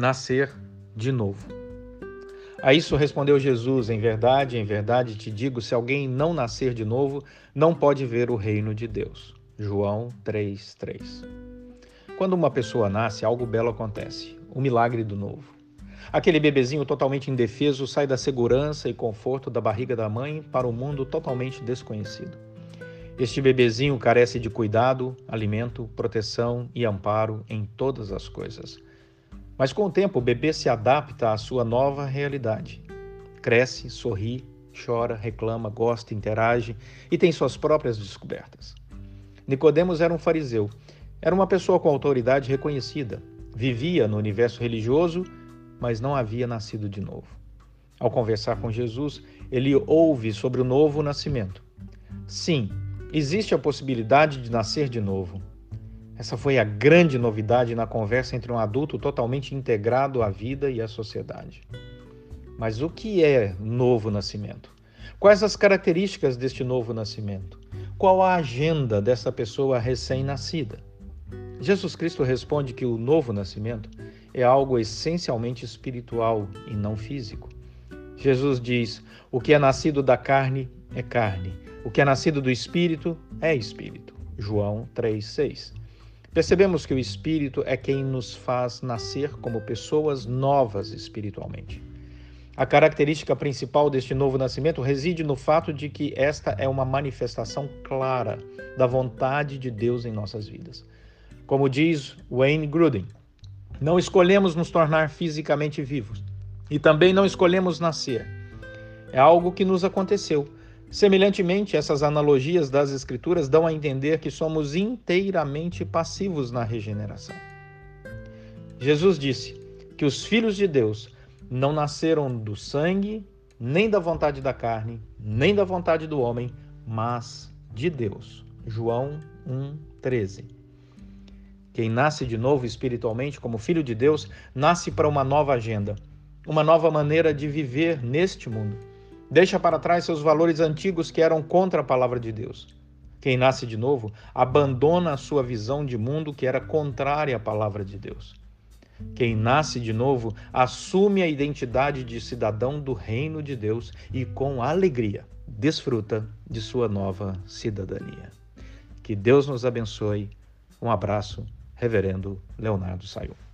nascer de novo. A isso respondeu Jesus: Em verdade, em verdade te digo: se alguém não nascer de novo, não pode ver o reino de Deus. João 3:3. Quando uma pessoa nasce, algo belo acontece: o milagre do novo. Aquele bebezinho totalmente indefeso sai da segurança e conforto da barriga da mãe para um mundo totalmente desconhecido. Este bebezinho carece de cuidado, alimento, proteção e amparo em todas as coisas. Mas com o tempo, o bebê se adapta à sua nova realidade. Cresce, sorri, chora, reclama, gosta, interage e tem suas próprias descobertas. Nicodemos era um fariseu. Era uma pessoa com autoridade reconhecida. Vivia no universo religioso mas não havia nascido de novo. Ao conversar com Jesus, ele ouve sobre o novo nascimento. Sim, existe a possibilidade de nascer de novo. Essa foi a grande novidade na conversa entre um adulto totalmente integrado à vida e à sociedade. Mas o que é novo nascimento? Quais as características deste novo nascimento? Qual a agenda dessa pessoa recém-nascida? Jesus Cristo responde que o novo nascimento é algo essencialmente espiritual e não físico. Jesus diz: o que é nascido da carne é carne, o que é nascido do espírito é espírito. João 3,6. Percebemos que o espírito é quem nos faz nascer como pessoas novas espiritualmente. A característica principal deste novo nascimento reside no fato de que esta é uma manifestação clara da vontade de Deus em nossas vidas. Como diz Wayne Grudem, não escolhemos nos tornar fisicamente vivos e também não escolhemos nascer. É algo que nos aconteceu. Semelhantemente, essas analogias das Escrituras dão a entender que somos inteiramente passivos na regeneração. Jesus disse que os filhos de Deus não nasceram do sangue, nem da vontade da carne, nem da vontade do homem, mas de Deus. João 1,13. Quem nasce de novo espiritualmente como filho de Deus, nasce para uma nova agenda, uma nova maneira de viver neste mundo. Deixa para trás seus valores antigos que eram contra a palavra de Deus. Quem nasce de novo abandona a sua visão de mundo que era contrária à palavra de Deus. Quem nasce de novo assume a identidade de cidadão do reino de Deus e, com alegria, desfruta de sua nova cidadania. Que Deus nos abençoe. Um abraço Reverendo Leonardo Sayão.